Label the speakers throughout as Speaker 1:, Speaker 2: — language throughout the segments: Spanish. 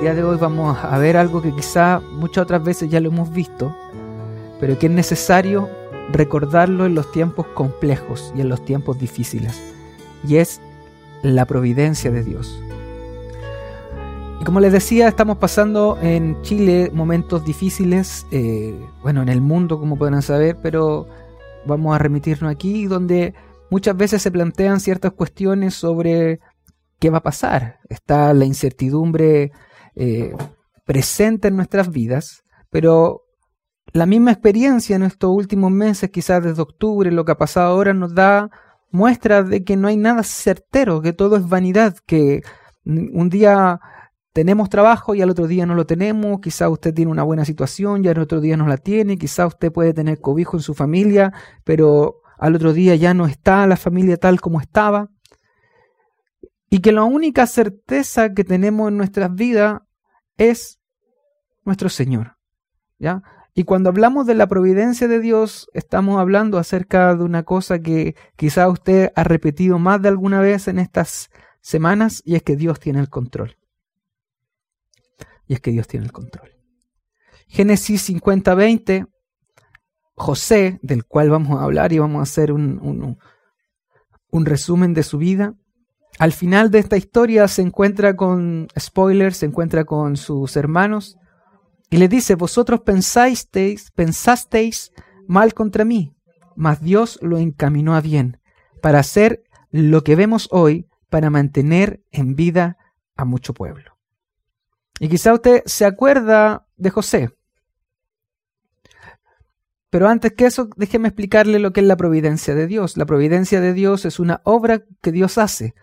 Speaker 1: día de hoy vamos a ver algo que quizá muchas otras veces ya lo hemos visto, pero que es necesario recordarlo en los tiempos complejos y en los tiempos difíciles, y es la providencia de Dios. Y como les decía, estamos pasando en Chile momentos difíciles, eh, bueno, en el mundo, como pueden saber, pero vamos a remitirnos aquí, donde muchas veces se plantean ciertas cuestiones sobre qué va a pasar. Está la incertidumbre eh, presente en nuestras vidas, pero la misma experiencia en estos últimos meses, quizás desde octubre, lo que ha pasado ahora, nos da muestras de que no hay nada certero, que todo es vanidad, que un día tenemos trabajo y al otro día no lo tenemos, quizá usted tiene una buena situación y al otro día no la tiene, quizá usted puede tener cobijo en su familia, pero al otro día ya no está la familia tal como estaba. Y que la única certeza que tenemos en nuestras vidas es nuestro Señor. ¿Ya? Y cuando hablamos de la providencia de Dios, estamos hablando acerca de una cosa que quizá usted ha repetido más de alguna vez en estas semanas, y es que Dios tiene el control y es que Dios tiene el control. Génesis 50-20, José, del cual vamos a hablar y vamos a hacer un, un resumen de su vida, al final de esta historia se encuentra con, spoiler, se encuentra con sus hermanos y le dice, vosotros pensasteis, pensasteis mal contra mí, mas Dios lo encaminó a bien, para hacer lo que vemos hoy, para mantener en vida a mucho pueblo. Y quizá usted se acuerda de José. Pero antes que eso, déjeme explicarle lo que es la providencia de Dios. La providencia de Dios es una obra que Dios hace.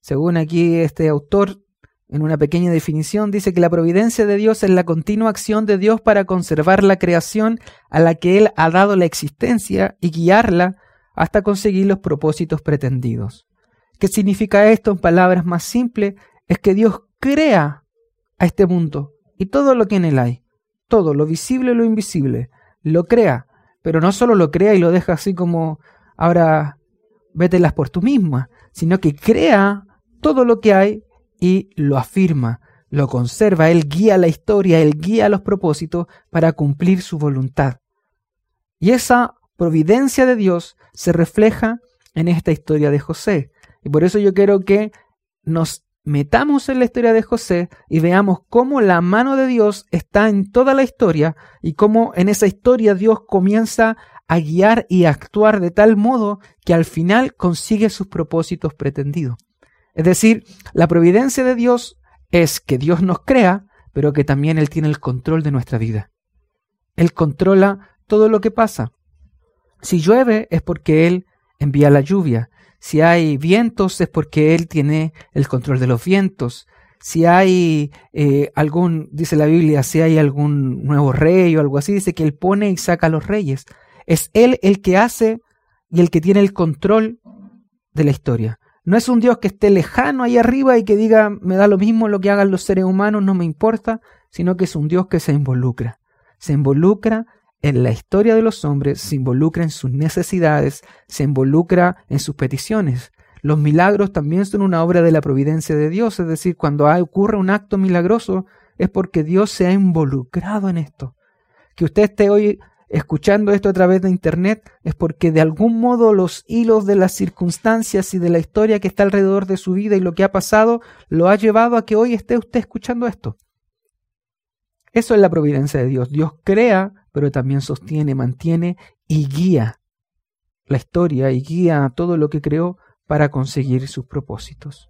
Speaker 1: Según aquí este autor, en una pequeña definición, dice que la providencia de Dios es la continua acción de Dios para conservar la creación a la que Él ha dado la existencia y guiarla hasta conseguir los propósitos pretendidos. ¿Qué significa esto en palabras más simples? Es que Dios crea a este mundo y todo lo que en él hay, todo, lo visible y lo invisible, lo crea, pero no solo lo crea y lo deja así como ahora vételas por tú misma, sino que crea todo lo que hay y lo afirma, lo conserva, él guía la historia, él guía los propósitos para cumplir su voluntad. Y esa providencia de Dios se refleja en esta historia de José. Y por eso yo quiero que nos metamos en la historia de José y veamos cómo la mano de Dios está en toda la historia y cómo en esa historia Dios comienza a guiar y a actuar de tal modo que al final consigue sus propósitos pretendidos. Es decir, la providencia de Dios es que Dios nos crea, pero que también Él tiene el control de nuestra vida. Él controla todo lo que pasa. Si llueve es porque Él envía la lluvia. Si hay vientos es porque Él tiene el control de los vientos. Si hay eh, algún, dice la Biblia, si hay algún nuevo rey o algo así, dice que Él pone y saca a los reyes. Es Él el que hace y el que tiene el control de la historia. No es un Dios que esté lejano ahí arriba y que diga, me da lo mismo lo que hagan los seres humanos, no me importa, sino que es un Dios que se involucra. Se involucra en la historia de los hombres, se involucra en sus necesidades, se involucra en sus peticiones. Los milagros también son una obra de la providencia de Dios, es decir, cuando ocurre un acto milagroso es porque Dios se ha involucrado en esto. Que usted esté hoy escuchando esto a través de Internet es porque de algún modo los hilos de las circunstancias y de la historia que está alrededor de su vida y lo que ha pasado lo ha llevado a que hoy esté usted escuchando esto. Eso es la providencia de Dios. Dios crea pero también sostiene, mantiene y guía la historia y guía todo lo que creó para conseguir sus propósitos.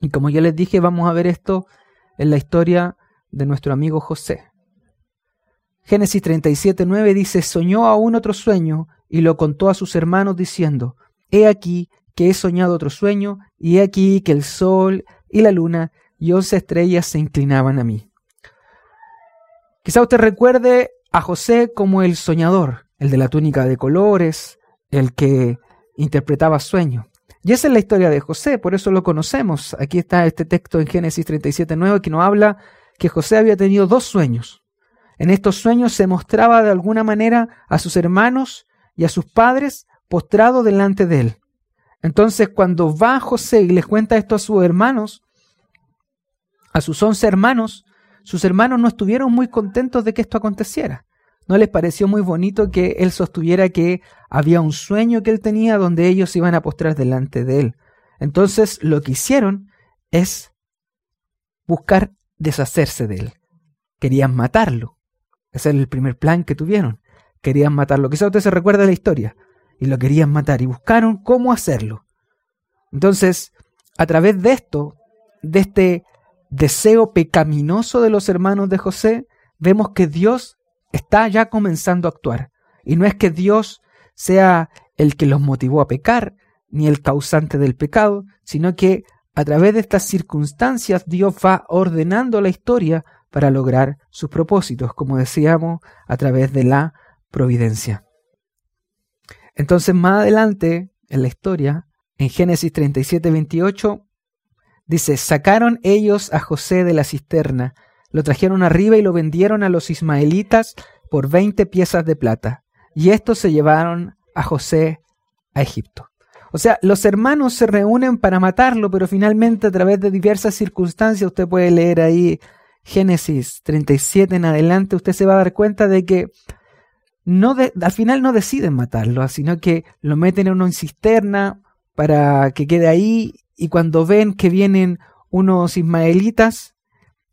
Speaker 1: Y como ya les dije, vamos a ver esto en la historia de nuestro amigo José. Génesis 37, 9 dice, soñó aún otro sueño y lo contó a sus hermanos diciendo, he aquí que he soñado otro sueño y he aquí que el sol y la luna y once estrellas se inclinaban a mí. Quizá usted recuerde a José como el soñador, el de la túnica de colores, el que interpretaba sueños. Y esa es la historia de José, por eso lo conocemos. Aquí está este texto en Génesis 37.9 que nos habla que José había tenido dos sueños. En estos sueños se mostraba de alguna manera a sus hermanos y a sus padres postrados delante de él. Entonces cuando va José y les cuenta esto a sus hermanos, a sus once hermanos, sus hermanos no estuvieron muy contentos de que esto aconteciera. No les pareció muy bonito que él sostuviera que había un sueño que él tenía donde ellos iban a postrar delante de él. Entonces lo que hicieron es buscar deshacerse de él. Querían matarlo. Ese es el primer plan que tuvieron. Querían matarlo. Quizá usted se recuerda la historia. Y lo querían matar y buscaron cómo hacerlo. Entonces, a través de esto, de este deseo pecaminoso de los hermanos de José, vemos que Dios está ya comenzando a actuar. Y no es que Dios sea el que los motivó a pecar, ni el causante del pecado, sino que a través de estas circunstancias Dios va ordenando la historia para lograr sus propósitos, como decíamos, a través de la providencia. Entonces más adelante en la historia, en Génesis 37, 28, dice, sacaron ellos a José de la cisterna, lo trajeron arriba y lo vendieron a los ismaelitas por 20 piezas de plata, y estos se llevaron a José a Egipto. O sea, los hermanos se reúnen para matarlo, pero finalmente a través de diversas circunstancias, usted puede leer ahí Génesis 37 en adelante, usted se va a dar cuenta de que no al final no deciden matarlo, sino que lo meten en una cisterna para que quede ahí y cuando ven que vienen unos ismaelitas,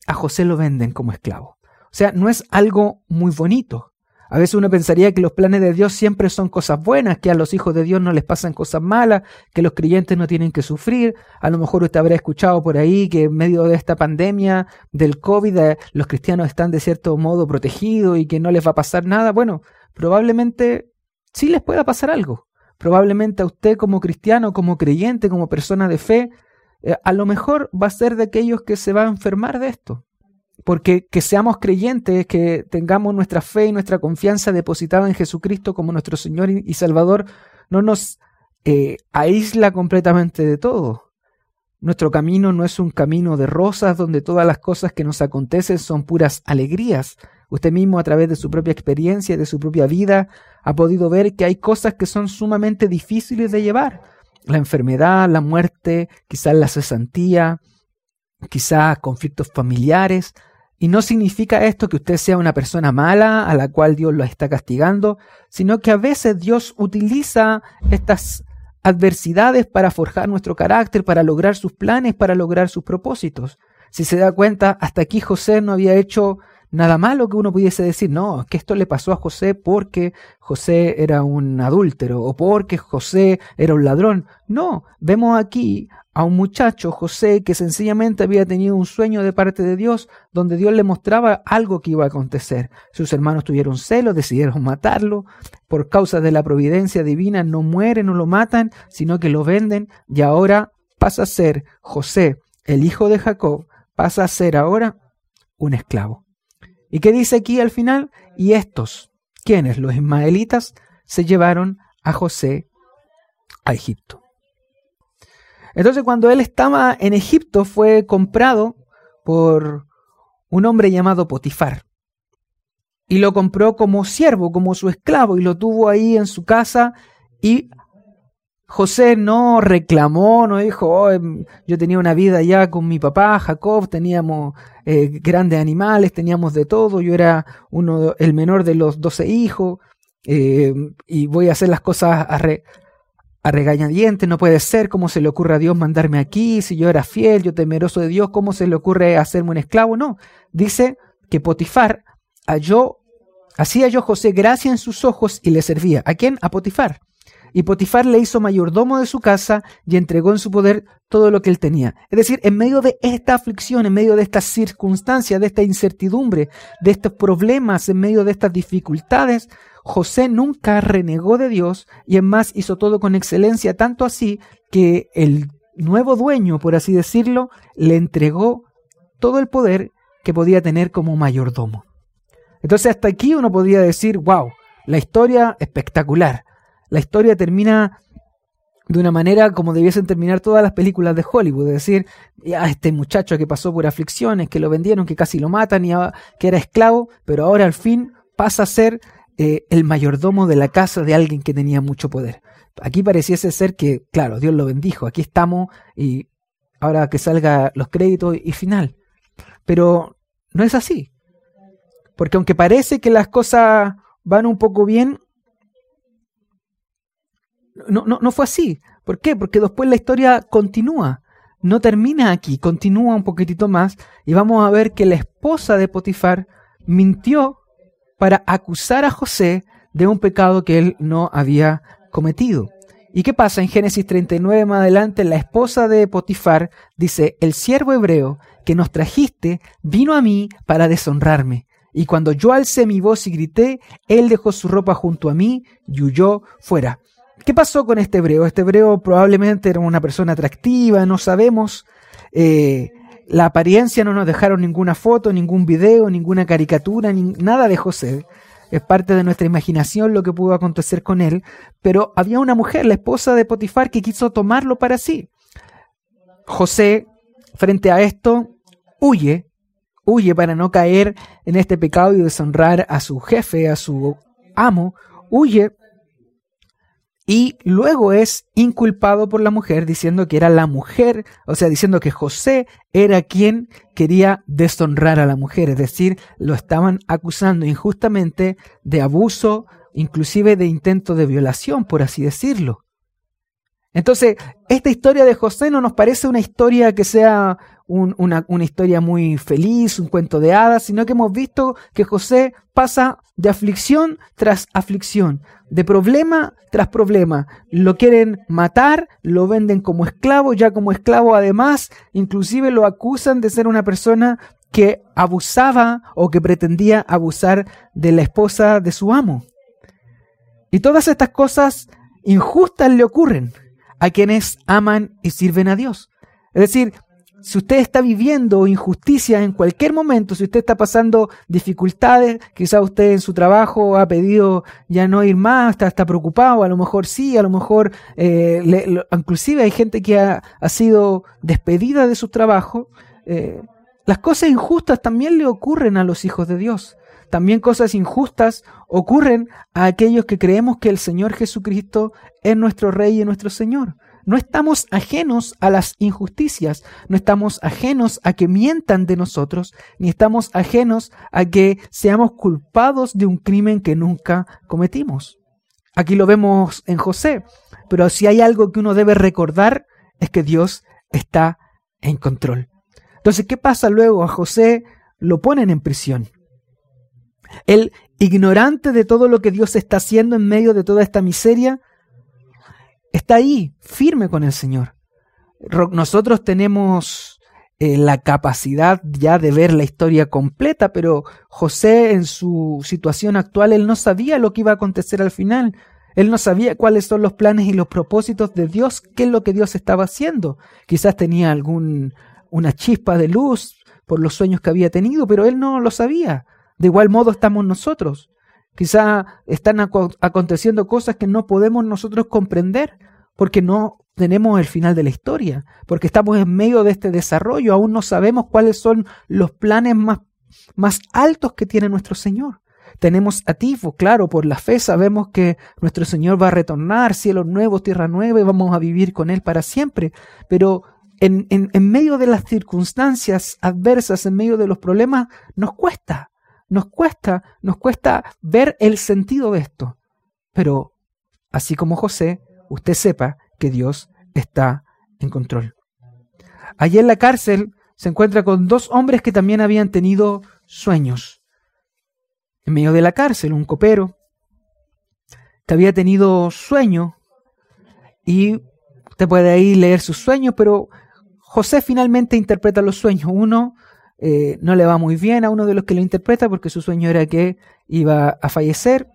Speaker 1: a José lo venden como esclavo. O sea, no es algo muy bonito. A veces uno pensaría que los planes de Dios siempre son cosas buenas, que a los hijos de Dios no les pasan cosas malas, que los creyentes no tienen que sufrir. A lo mejor usted habrá escuchado por ahí que en medio de esta pandemia del COVID eh, los cristianos están de cierto modo protegidos y que no les va a pasar nada. Bueno, probablemente sí les pueda pasar algo. Probablemente a usted como cristiano, como creyente, como persona de fe, eh, a lo mejor va a ser de aquellos que se va a enfermar de esto porque que seamos creyentes, que tengamos nuestra fe y nuestra confianza depositada en Jesucristo como nuestro Señor y Salvador, no nos eh, aísla completamente de todo. Nuestro camino no es un camino de rosas donde todas las cosas que nos acontecen son puras alegrías. Usted mismo a través de su propia experiencia y de su propia vida ha podido ver que hay cosas que son sumamente difíciles de llevar. La enfermedad, la muerte, quizás la cesantía, quizás conflictos familiares, y no significa esto que usted sea una persona mala a la cual Dios lo está castigando, sino que a veces Dios utiliza estas adversidades para forjar nuestro carácter, para lograr sus planes, para lograr sus propósitos. Si se da cuenta, hasta aquí José no había hecho nada malo que uno pudiese decir, no, que esto le pasó a José porque José era un adúltero o porque José era un ladrón. No, vemos aquí a un muchacho, José, que sencillamente había tenido un sueño de parte de Dios, donde Dios le mostraba algo que iba a acontecer. Sus hermanos tuvieron celos, decidieron matarlo, por causa de la providencia divina no mueren, no lo matan, sino que lo venden, y ahora pasa a ser José, el hijo de Jacob, pasa a ser ahora un esclavo. ¿Y qué dice aquí al final? Y estos, quienes, los ismaelitas, se llevaron a José a Egipto. Entonces cuando él estaba en Egipto fue comprado por un hombre llamado Potifar. Y lo compró como siervo, como su esclavo, y lo tuvo ahí en su casa. Y José no reclamó, no dijo, oh, yo tenía una vida ya con mi papá, Jacob, teníamos eh, grandes animales, teníamos de todo, yo era uno, el menor de los doce hijos, eh, y voy a hacer las cosas a, a regañadientes, no puede ser, ¿cómo se le ocurre a Dios mandarme aquí? Si yo era fiel, yo temeroso de Dios, ¿cómo se le ocurre hacerme un esclavo? No, dice que Potifar halló, hacía yo José gracia en sus ojos y le servía. ¿A quién? A Potifar. Y Potifar le hizo mayordomo de su casa y entregó en su poder todo lo que él tenía. Es decir, en medio de esta aflicción, en medio de estas circunstancias, de esta incertidumbre, de estos problemas, en medio de estas dificultades, José nunca renegó de Dios y en más hizo todo con excelencia, tanto así que el nuevo dueño, por así decirlo, le entregó todo el poder que podía tener como mayordomo. Entonces hasta aquí uno podría decir, wow, la historia espectacular. La historia termina de una manera como debiesen terminar todas las películas de Hollywood, es decir, ya este muchacho que pasó por aflicciones, que lo vendieron, que casi lo matan, y que era esclavo, pero ahora al fin pasa a ser eh, el mayordomo de la casa de alguien que tenía mucho poder. Aquí pareciese ser que, claro, Dios lo bendijo, aquí estamos y ahora que salga los créditos y final. Pero no es así. Porque aunque parece que las cosas van un poco bien, no, no, no fue así. ¿Por qué? Porque después la historia continúa. No termina aquí, continúa un poquitito más y vamos a ver que la esposa de Potifar mintió para acusar a José de un pecado que él no había cometido. ¿Y qué pasa? En Génesis 39 más adelante, la esposa de Potifar dice, el siervo hebreo que nos trajiste vino a mí para deshonrarme. Y cuando yo alcé mi voz y grité, él dejó su ropa junto a mí y huyó fuera. ¿Qué pasó con este hebreo? Este hebreo probablemente era una persona atractiva, no sabemos. Eh, la apariencia no nos dejaron ninguna foto, ningún video, ninguna caricatura, nada de José es parte de nuestra imaginación lo que pudo acontecer con él, pero había una mujer, la esposa de Potifar, que quiso tomarlo para sí. José, frente a esto, huye, huye para no caer en este pecado y deshonrar a su jefe, a su amo, huye y luego es inculpado por la mujer diciendo que era la mujer, o sea, diciendo que José era quien quería deshonrar a la mujer, es decir, lo estaban acusando injustamente de abuso, inclusive de intento de violación, por así decirlo. Entonces, esta historia de José no nos parece una historia que sea una, una, historia muy feliz, un cuento de hadas, sino que hemos visto que José pasa de aflicción tras aflicción, de problema tras problema. Lo quieren matar, lo venden como esclavo, ya como esclavo además, inclusive lo acusan de ser una persona que abusaba o que pretendía abusar de la esposa de su amo. Y todas estas cosas injustas le ocurren a quienes aman y sirven a Dios. Es decir, si usted está viviendo injusticia en cualquier momento, si usted está pasando dificultades, quizá usted en su trabajo ha pedido ya no ir más, está, está preocupado, a lo mejor sí, a lo mejor eh, inclusive hay gente que ha, sido despedida de su trabajo, eh, las cosas injustas también le ocurren a los hijos de Dios. También cosas injustas ocurren a aquellos que creemos que el Señor Jesucristo es nuestro Rey y nuestro Señor. No estamos ajenos a las injusticias, no estamos ajenos a que mientan de nosotros, ni estamos ajenos a que seamos culpados de un crimen que nunca cometimos. Aquí lo vemos en José, pero si hay algo que uno debe recordar es que Dios está en control. Entonces, ¿qué pasa luego? A José lo ponen en prisión. El ignorante de todo lo que Dios está haciendo en medio de toda esta miseria, está ahí, firme con el Señor. Nosotros tenemos eh, la capacidad ya de ver la historia completa, pero José en su situación actual, él no sabía lo que iba a acontecer al final. Él no sabía cuáles son los planes y los propósitos de Dios, qué es lo que Dios estaba haciendo. Quizás tenía algún una chispa de luz por los sueños que había tenido, pero él no lo sabía. De igual modo estamos nosotros. Quizá están aconteciendo cosas que no podemos nosotros comprender porque no tenemos el final de la historia, porque estamos en medio de este desarrollo, aún no sabemos cuáles son los planes más, más altos que tiene nuestro Señor. Tenemos atisbo, claro, por la fe sabemos que nuestro Señor va a retornar, cielo nuevo, tierra nueva, y vamos a vivir con Él para siempre. Pero en, en, en medio de las circunstancias adversas, en medio de los problemas, nos cuesta. Nos cuesta, nos cuesta ver el sentido de esto. Pero, así como José, usted sepa que Dios está en control. Allí en la cárcel se encuentra con dos hombres que también habían tenido sueños. En medio de la cárcel, un copero que había tenido sueño y usted puede ahí leer sus sueños, pero José finalmente interpreta los sueños. Uno eh, no le va muy bien a uno de los que lo interpreta porque su sueño era que iba a fallecer,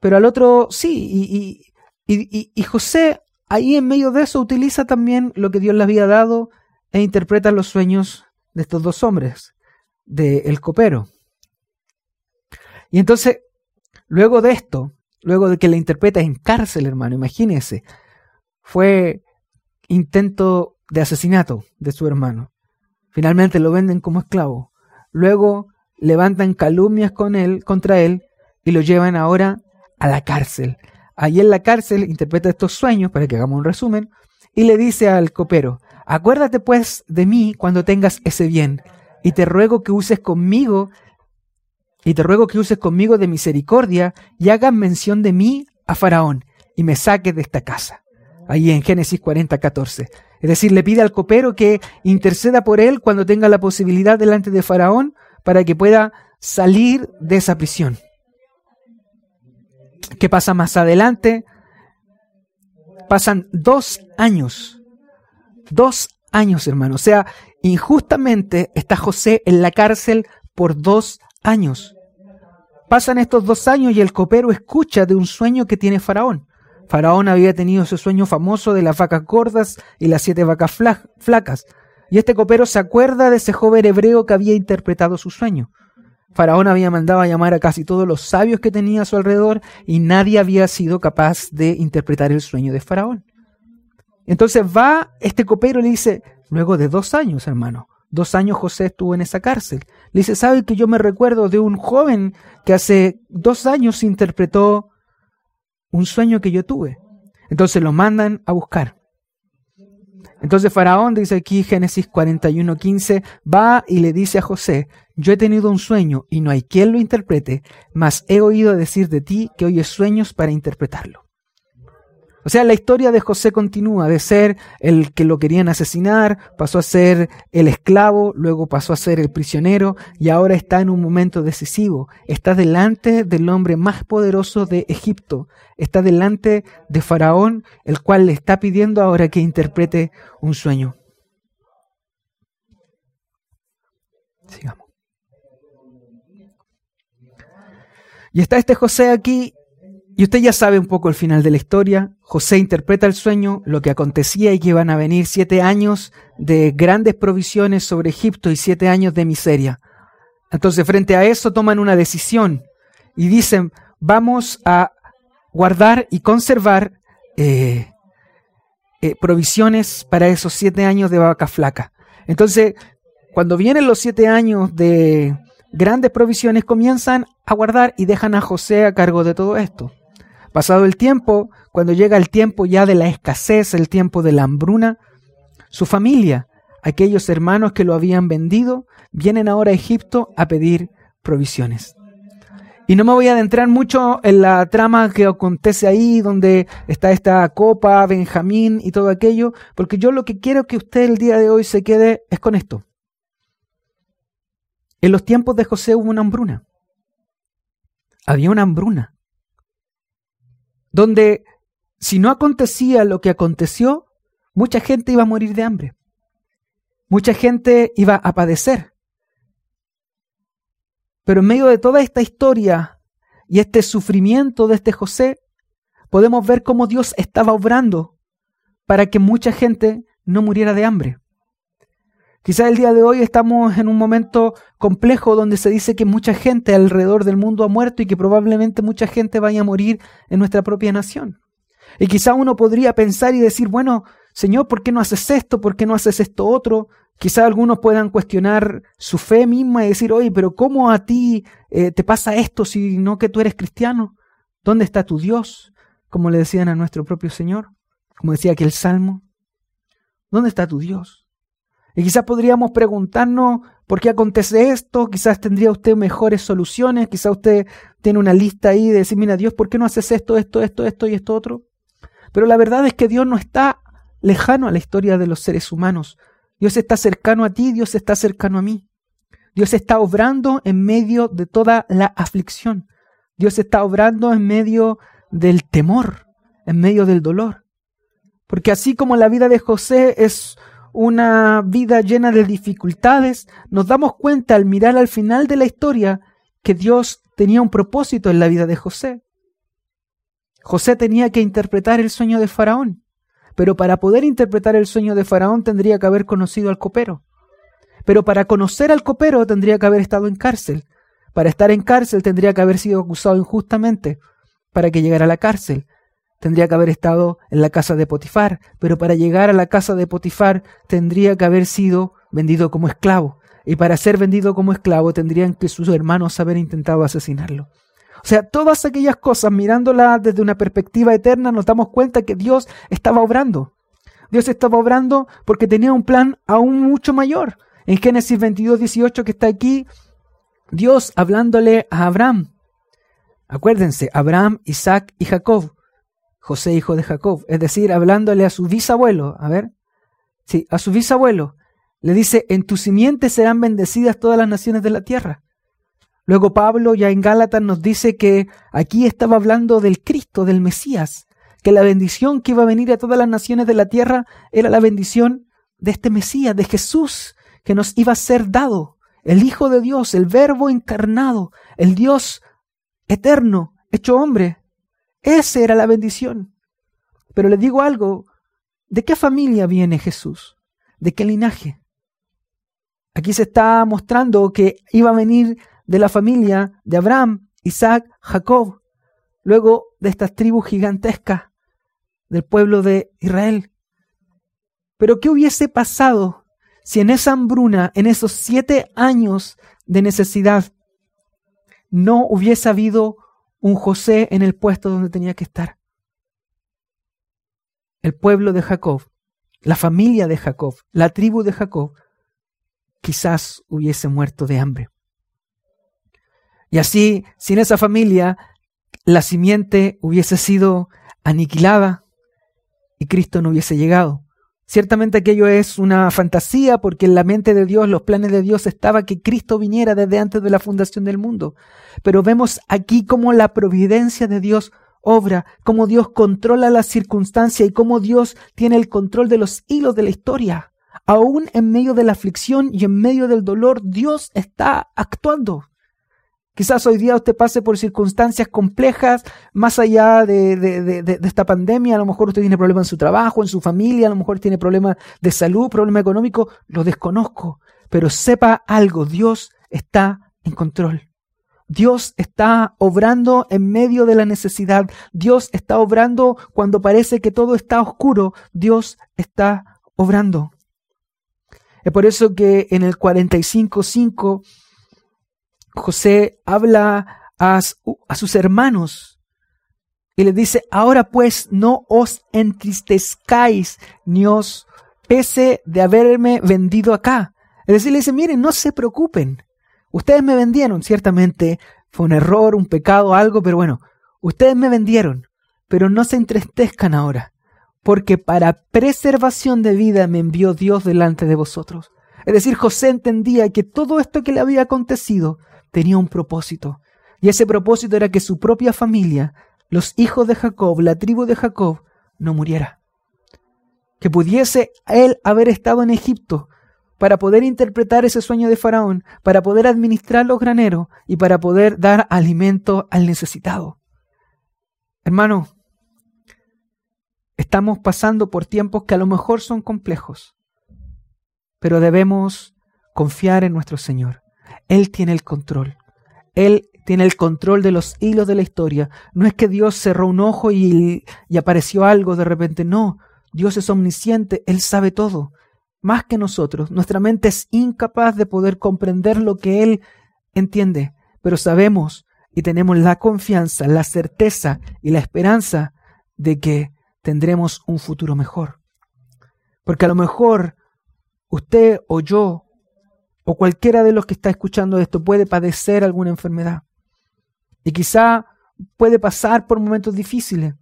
Speaker 1: pero al otro sí, y, y, José ahí en medio de eso utiliza también lo que Dios le había dado e interpreta los sueños de estos dos hombres, de el copero. Y entonces, luego de esto, luego de que le interpreta en cárcel, hermano, imagínese, fue intento de asesinato de su hermano. Finalmente lo venden como esclavo. Luego levantan calumnias con él, contra él y lo llevan ahora a la cárcel. Allí en la cárcel interpreta estos sueños, para que hagamos un resumen, y le dice al copero, acuérdate pues de mí cuando tengas ese bien, y te ruego que uses conmigo y te ruego que uses conmigo de misericordia y hagas mención de mí a Faraón y me saques de esta casa. Ahí en Génesis 40, 14. Es decir, le pide al copero que interceda por él cuando tenga la posibilidad delante de Faraón para que pueda salir de esa prisión. ¿Qué pasa más adelante? Pasan dos años. Dos años, hermano. O sea, injustamente está José en la cárcel por dos años. Pasan estos dos años y el copero escucha de un sueño que tiene Faraón. Faraón había tenido ese sueño famoso de las vacas gordas y las siete vacas flacas. Y este copero se acuerda de ese joven hebreo que había interpretado su sueño. Faraón había mandado a llamar a casi todos los sabios que tenía a su alrededor y nadie había sido capaz de interpretar el sueño de Faraón. Entonces va este copero y le dice, luego de dos años, hermano, dos años José estuvo en esa cárcel. Le dice, ¿sabe que yo me recuerdo de un joven que hace dos años interpretó un sueño que yo tuve? Entonces lo mandan a buscar. Entonces Faraón, dice aquí Génesis 41:15, va y le dice a José, yo he tenido un sueño y no hay quien lo interprete, mas he oído decir de ti que oyes sueños para interpretarlo. O sea, la historia de José continúa de ser el que lo querían asesinar, pasó a ser el esclavo, luego pasó a ser el prisionero y ahora está en un momento decisivo. Está delante del hombre más poderoso de Egipto. Está delante de Faraón, el cual le está pidiendo ahora que interprete un sueño. Sigamos. Y está este José aquí y usted ya sabe un poco el final de la historia. José interpreta el sueño, lo que acontecía y que iban a venir siete años de grandes provisiones sobre Egipto y siete años de miseria. Entonces, frente a eso, toman una decisión y dicen, vamos a guardar y conservar eh, eh, provisiones para esos siete años de vaca flaca. Entonces, cuando vienen los siete años de grandes provisiones, comienzan a guardar y dejan a José a cargo de todo esto. Pasado el tiempo, cuando llega el tiempo ya de la escasez, el tiempo de la hambruna, su familia, aquellos hermanos que lo habían vendido, vienen ahora a Egipto a pedir provisiones. Y no me voy a adentrar mucho en la trama que acontece ahí, donde está esta copa, Benjamín y todo aquello, porque yo lo que quiero que usted el día de hoy se quede es con esto. En los tiempos de José hubo una hambruna. Había una hambruna donde si no acontecía lo que aconteció, mucha gente iba a morir de hambre. Mucha gente iba a padecer. Pero en medio de toda esta historia y este sufrimiento de este José, podemos ver cómo Dios estaba obrando para que mucha gente no muriera de hambre. Quizás el día de hoy estamos en un momento complejo donde se dice que mucha gente alrededor del mundo ha muerto y que probablemente mucha gente vaya a morir en nuestra propia nación. Y quizá uno podría pensar y decir, bueno, Señor, ¿por qué no haces esto? ¿Por qué no haces esto otro? Quizá algunos puedan cuestionar su fe misma y decir, oye, pero ¿cómo a ti eh, te pasa esto si no que tú eres cristiano? ¿Dónde está tu Dios? Como le decían a nuestro propio Señor, como decía aquel salmo. ¿Dónde está tu Dios? Y quizás podríamos preguntarnos por qué acontece esto, quizás tendría usted mejores soluciones, quizás usted tiene una lista ahí de decir, mira Dios, ¿por qué no haces esto, esto, esto, esto y esto otro? Pero la verdad es que Dios no está lejano a la historia de los seres humanos. Dios está cercano a ti, Dios está cercano a mí. Dios está obrando en medio de toda la aflicción. Dios está obrando en medio del temor, en medio del dolor. Porque así como la vida de José es una vida llena de dificultades, nos damos cuenta al mirar al final de la historia que Dios tenía un propósito en la vida de José. José tenía que interpretar el sueño de Faraón, pero para poder interpretar el sueño de Faraón tendría que haber conocido al copero. Pero para conocer al copero tendría que haber estado en cárcel. Para estar en cárcel tendría que haber sido acusado injustamente para que llegara a la cárcel tendría que haber estado en la casa de Potifar, pero para llegar a la casa de Potifar tendría que haber sido vendido como esclavo, y para ser vendido como esclavo tendrían que sus hermanos haber intentado asesinarlo. O sea, todas aquellas cosas, mirándolas desde una perspectiva eterna, nos damos cuenta que Dios estaba obrando. Dios estaba obrando porque tenía un plan aún mucho mayor. En Génesis 22, 18 que está aquí, Dios hablándole a Abraham. Acuérdense, Abraham, Isaac y Jacob. José, hijo de Jacob. Es decir, hablándole a su bisabuelo. A ver. Sí, a su bisabuelo. Le dice, en tu simiente serán bendecidas todas las naciones de la tierra. Luego Pablo ya en Gálatas nos dice que aquí estaba hablando del Cristo, del Mesías, que la bendición que iba a venir a todas las naciones de la tierra era la bendición de este Mesías, de Jesús, que nos iba a ser dado, el Hijo de Dios, el Verbo encarnado, el Dios eterno, hecho hombre. Esa era la bendición. Pero le digo algo, ¿de qué familia viene Jesús? ¿De qué linaje? Aquí se está mostrando que iba a venir de la familia de Abraham, Isaac, Jacob, luego de estas tribus gigantescas del pueblo de Israel. Pero ¿qué hubiese pasado si en esa hambruna, en esos siete años de necesidad, no hubiese habido un José en el puesto donde tenía que estar? El pueblo de Jacob, la familia de Jacob, la tribu de Jacob, quizás hubiese muerto de hambre. Y así, sin esa familia, la simiente hubiese sido aniquilada y Cristo no hubiese llegado. Ciertamente aquello es una fantasía porque en la mente de Dios, los planes de Dios estaba que Cristo viniera desde antes de la fundación del mundo. Pero vemos aquí cómo la providencia de Dios obra, cómo Dios controla las circunstancias y cómo Dios tiene el control de los hilos de la historia. Aún en medio de la aflicción y en medio del dolor, Dios está actuando. Quizás hoy día usted pase por circunstancias complejas más allá de, esta pandemia. A lo mejor usted tiene problemas en su trabajo, en su familia, a lo mejor tiene problemas de salud, problemas económicos. Lo desconozco. Pero sepa algo, Dios está en control. Dios está obrando en medio de la necesidad. Dios está obrando cuando parece que todo está oscuro. Dios está obrando. Es por eso que en el 45.5 José habla a, sus hermanos y les dice, ahora pues no os entristezcáis ni os pese de haberme vendido acá. Es decir, le dice, miren, no se preocupen. Ustedes me vendieron, ciertamente fue un error, un pecado, algo, pero bueno, ustedes me vendieron, pero no se entristezcan ahora, porque para preservación de vida me envió Dios delante de vosotros. Es decir, José entendía que todo esto que le había acontecido tenía un propósito. Y ese propósito era que su propia familia, los hijos de Jacob, la tribu de Jacob, no muriera. Que pudiese él haber estado en Egipto para poder interpretar ese sueño de Faraón, para poder administrar los graneros y para poder dar alimento al necesitado. Hermano, estamos pasando por tiempos que a lo mejor son complejos, pero debemos confiar en nuestro Señor. Él tiene el control. Él tiene el control de los hilos de la historia. No es que Dios cerró un ojo y, apareció algo de repente. No, Dios es omnisciente, Él sabe todo. Más que nosotros. Nuestra mente es incapaz de poder comprender lo que Él entiende. Pero sabemos y tenemos la confianza, la certeza y la esperanza de que tendremos un futuro mejor. Porque a lo mejor usted o yo o cualquiera de los que está escuchando esto puede padecer alguna enfermedad. Y quizá puede pasar por momentos difíciles.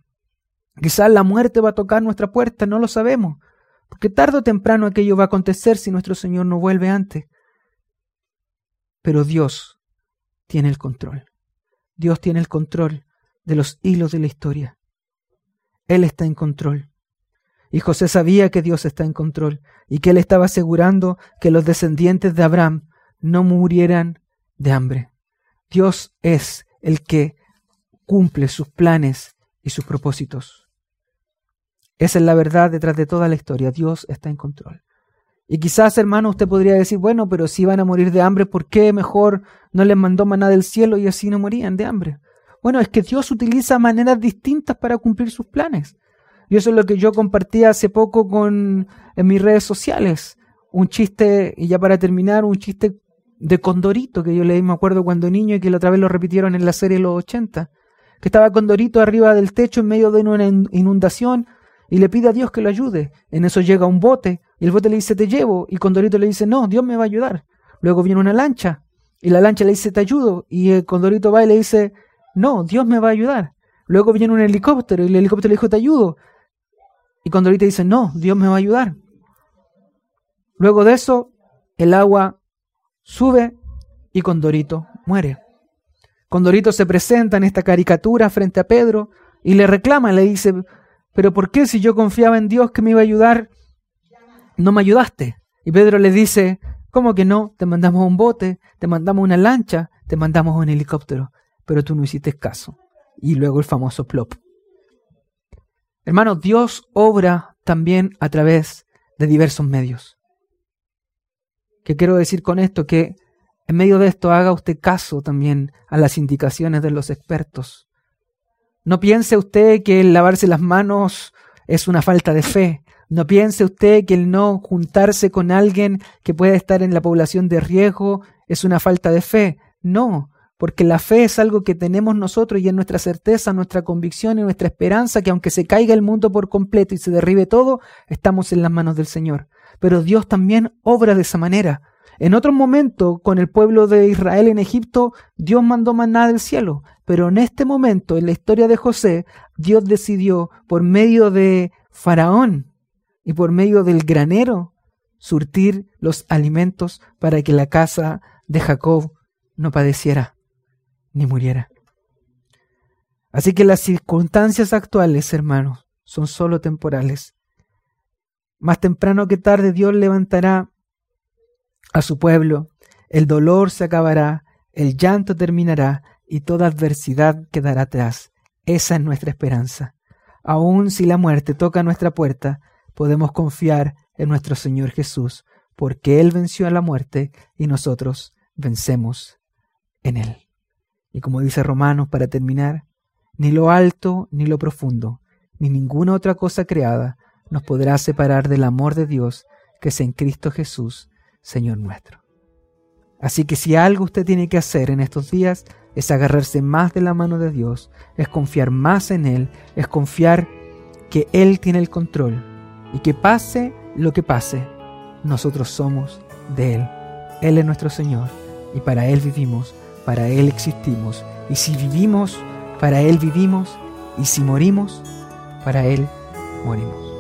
Speaker 1: Quizá la muerte va a tocar nuestra puerta, no lo sabemos. Porque tarde o temprano aquello va a acontecer si nuestro Señor no vuelve antes. Pero Dios tiene el control. Dios tiene el control de los hilos de la historia. Él está en control. Y José sabía que Dios está en control y que Él estaba asegurando que los descendientes de Abraham no murieran de hambre. Dios es el que cumple sus planes y sus propósitos. Esa es la verdad detrás de toda la historia. Dios está en control. Y quizás, hermano, usted podría decir, bueno, pero si van a morir de hambre, ¿por qué mejor no les mandó maná del cielo y así no morían de hambre? Bueno, es que Dios utiliza maneras distintas para cumplir sus planes. Y eso es lo que yo compartí hace poco con, en mis redes sociales. Un chiste, y ya para terminar, un chiste de Condorito que yo leí, me acuerdo cuando niño y que la otra vez lo repitieron en la serie Los 80. Que estaba Condorito arriba del techo en medio de una inundación y le pide a Dios que lo ayude. En eso llega un bote Y el bote le dice, te llevo. Y Condorito le dice, no, Dios me va a ayudar. Luego viene una lancha. Y la lancha le dice, te ayudo. Y el Condorito va y le dice, no, Dios me va a ayudar. Luego viene un helicóptero y el helicóptero le dijo, te ayudo. Y Condorito dice, no, Dios me va a ayudar. Luego de eso, el agua sube y Condorito muere. Condorito se presenta en esta caricatura frente a Pedro y le reclama, le dice, pero ¿por qué si yo confiaba en Dios que me iba a ayudar, no me ayudaste? Y Pedro le dice, ¿cómo que no? Te mandamos un bote, te mandamos una lancha, te mandamos un helicóptero, pero tú no hiciste caso. Y luego el famoso plop. Hermano, Dios obra también a través de diversos medios. ¿Qué quiero decir con esto? Que en medio de esto haga usted caso también a las indicaciones de los expertos. No piense usted que el lavarse las manos es una falta de fe. No piense usted que el no juntarse con alguien que pueda estar en la población de riesgo es una falta de fe. No, porque la fe es algo que tenemos nosotros y es nuestra certeza, nuestra convicción y nuestra esperanza que aunque se caiga el mundo por completo y se derribe todo, estamos en las manos del Señor. Pero Dios también obra de esa manera. En otro momento, con el pueblo de Israel en Egipto, Dios mandó maná del cielo, pero en este momento, en la historia de José, Dios decidió, por medio de Faraón y por medio del granero, surtir los alimentos para que la casa de Jacob no padeciera ni muriera. Así que las circunstancias actuales, hermanos, son sólo temporales. Más temprano que tarde Dios levantará a su pueblo, el dolor se acabará, el llanto terminará y toda adversidad quedará atrás. Esa es nuestra esperanza. Aun si la muerte toca nuestra puerta, podemos confiar en nuestro Señor Jesús, porque Él venció a la muerte y nosotros vencemos en Él. Y como dice Romanos para terminar, ni lo alto ni lo profundo, ni ninguna otra cosa creada nos podrá separar del amor de Dios que es en Cristo Jesús, Señor nuestro. Así que si algo usted tiene que hacer en estos días es agarrarse más de la mano de Dios, es confiar más en Él, es confiar que Él tiene el control y que pase lo que pase, nosotros somos de Él. Él es nuestro Señor y para Él vivimos, para Él existimos. Y si vivimos, para Él vivimos y si morimos, para Él morimos.